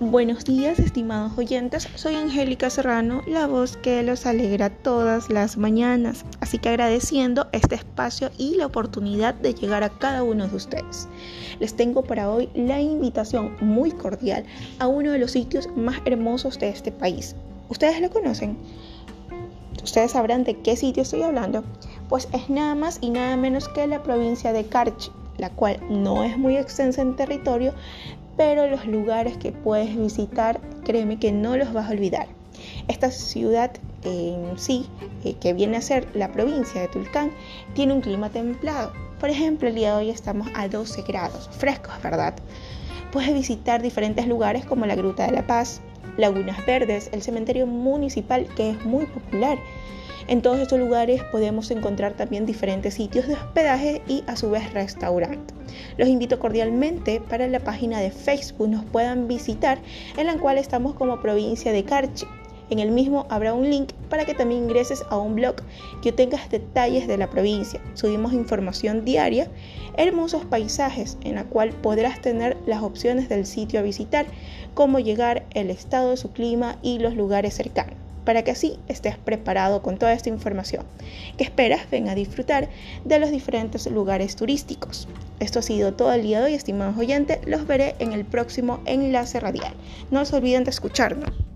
Buenos días, estimados oyentes. Soy Angélica Serrano, la voz que los alegra todas las mañanas. Así que agradeciendo este espacio y la oportunidad de llegar a cada uno de ustedes. Les tengo para hoy la invitación muy cordial a uno de los sitios más hermosos de este país. ¿Ustedes lo conocen? Ustedes sabrán de qué sitio estoy hablando. Pues es nada más y nada menos que la provincia de Carchi, la cual no es muy extensa en territorio, pero los lugares que puedes visitar, créeme que no los vas a olvidar. Esta ciudad en sí, eh, que viene a ser la provincia de Tulcán, tiene un clima templado. Por ejemplo, el día de hoy estamos a 12 grados, frescos, ¿verdad? Puedes visitar diferentes lugares como la Gruta de la Paz, Lagunas Verdes, el cementerio municipal que es muy popular en todos estos lugares podemos encontrar también diferentes sitios de hospedaje y a su vez restaurante. Los invito cordialmente para la página de Facebook nos puedan visitar en la cual estamos como provincia de Carchi. En el mismo habrá un link para que también ingreses a un blog que tengas detalles de la provincia. Subimos información diaria, hermosos paisajes en la cual podrás tener las opciones del sitio a visitar, cómo llegar, el estado de su clima y los lugares cercanos para que así estés preparado con toda esta información. que esperas? Ven a disfrutar de los diferentes lugares turísticos. Esto ha sido todo el día de hoy, estimados oyentes. Los veré en el próximo enlace radial. No se olviden de escucharnos.